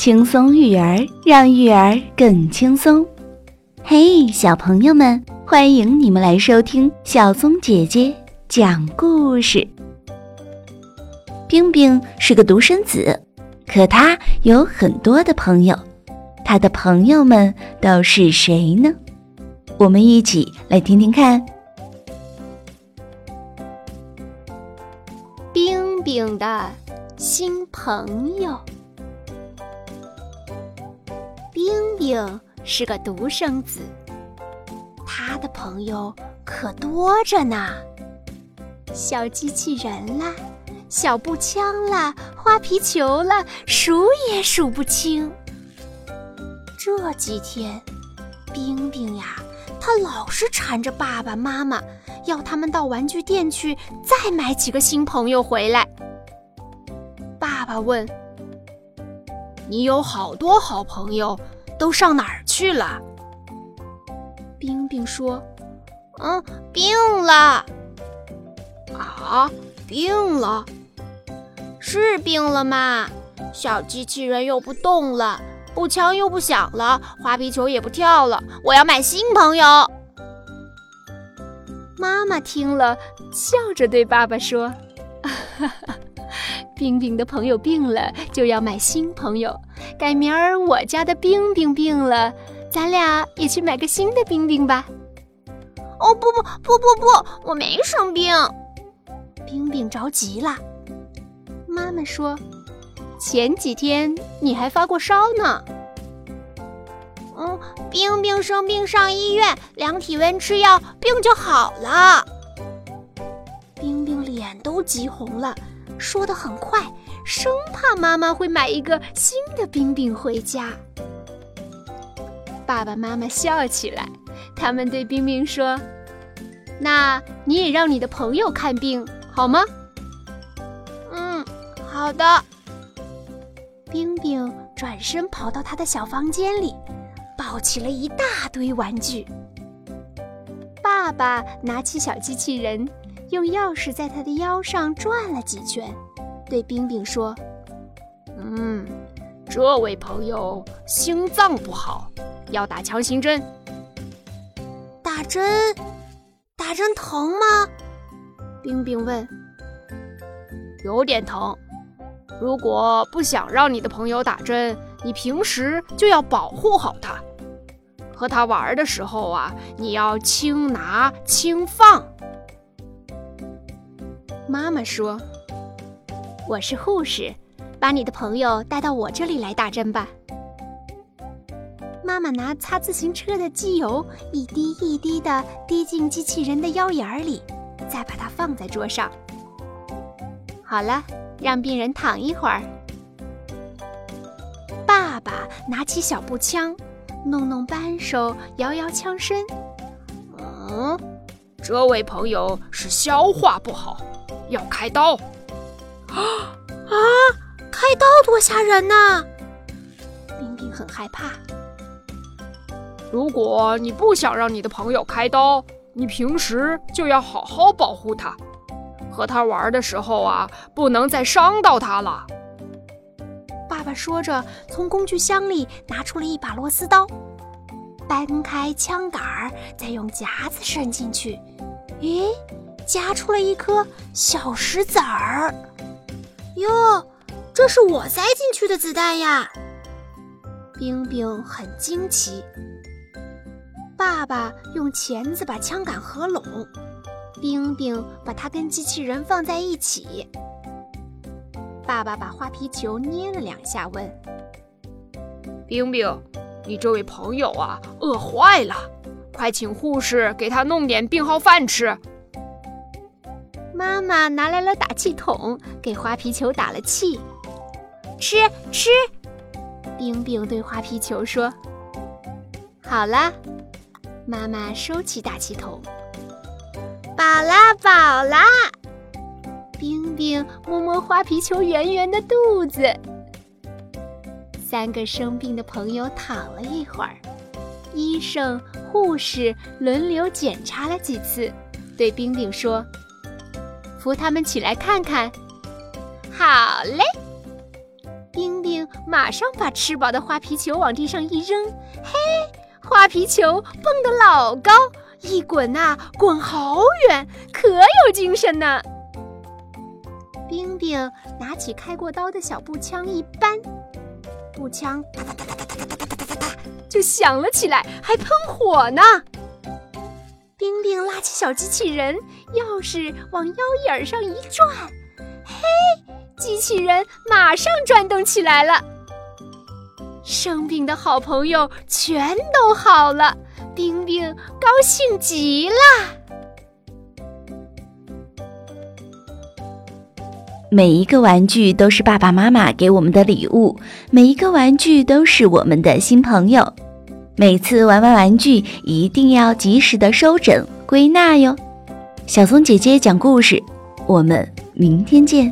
轻松育儿，让育儿更轻松。嘿，小朋友们，欢迎你们来收听小松姐姐讲故事。冰冰是个独生子，可他有很多的朋友。他的朋友们都是谁呢？我们一起来听听看。冰冰的新朋友。冰冰是个独生子，他的朋友可多着呢，小机器人啦，小步枪啦，花皮球啦，数也数不清。这几天，冰冰呀，他老是缠着爸爸妈妈，要他们到玩具店去再买几个新朋友回来。爸爸问。你有好多好朋友，都上哪儿去了？冰冰说：“嗯，病了。”啊，病了？是病了吗？小机器人又不动了，步枪又不响了，花皮球也不跳了。我要买新朋友。妈妈听了，笑着对爸爸说：“哈哈。”冰冰的朋友病了，就要买新朋友。改明儿我家的冰冰病了，咱俩也去买个新的冰冰吧。哦不不不不不，我没生病。冰冰着急了。妈妈说，前几天你还发过烧呢。嗯，冰冰生病上医院，量体温吃药，病就好了。冰冰脸都急红了。说的很快，生怕妈妈会买一个新的冰冰回家。爸爸妈妈笑起来，他们对冰冰说：“那你也让你的朋友看病好吗？”“嗯，好的。”冰冰转身跑到他的小房间里，抱起了一大堆玩具。爸爸拿起小机器人。用钥匙在他的腰上转了几圈，对冰冰说：“嗯，这位朋友心脏不好，要打强心针。打针？打针疼吗？”冰冰问。“有点疼。如果不想让你的朋友打针，你平时就要保护好他。和他玩的时候啊，你要轻拿轻放。”妈妈说：“我是护士，把你的朋友带到我这里来打针吧。”妈妈拿擦自行车的机油一滴一滴地滴进机器人的腰眼里，再把它放在桌上。好了，让病人躺一会儿。爸爸拿起小步枪，弄弄扳手，摇摇枪身。嗯，这位朋友是消化不好。要开刀啊 啊！开刀多吓人呐！冰冰很害怕。如果你不想让你的朋友开刀，你平时就要好好保护他，和他玩的时候啊，不能再伤到他了。爸爸说着，从工具箱里拿出了一把螺丝刀，掰开枪杆儿，再用夹子伸进去。咦？夹出了一颗小石子儿，哟，这是我塞进去的子弹呀！冰冰很惊奇。爸爸用钳子把枪杆合拢，冰冰把它跟机器人放在一起。爸爸把花皮球捏了两下，问：“冰冰，你这位朋友啊，饿坏了，快请护士给他弄点病号饭吃。”妈妈拿来了打气筒，给花皮球打了气。吃吃，冰冰对花皮球说：“好啦。”妈妈收起打气筒。饱啦饱啦，冰冰摸摸花皮球圆圆的肚子。三个生病的朋友躺了一会儿，医生、护士轮流检查了几次，对冰冰说。扶他们起来看看，好嘞！冰冰马上把吃饱的花皮球往地上一扔，嘿，花皮球蹦得老高，一滚呐，滚好远，可有精神呢。冰冰拿起开过刀的小步枪一扳，步枪哒哒哒哒哒哒哒哒哒哒就响了起来，还喷火呢。冰冰拉起小机器人，钥匙往腰眼上一转，嘿，机器人马上转动起来了。生病的好朋友全都好了，冰冰高兴极了。每一个玩具都是爸爸妈妈给我们的礼物，每一个玩具都是我们的新朋友。每次玩完玩具，一定要及时的收整归纳哟。小松姐姐讲故事，我们明天见。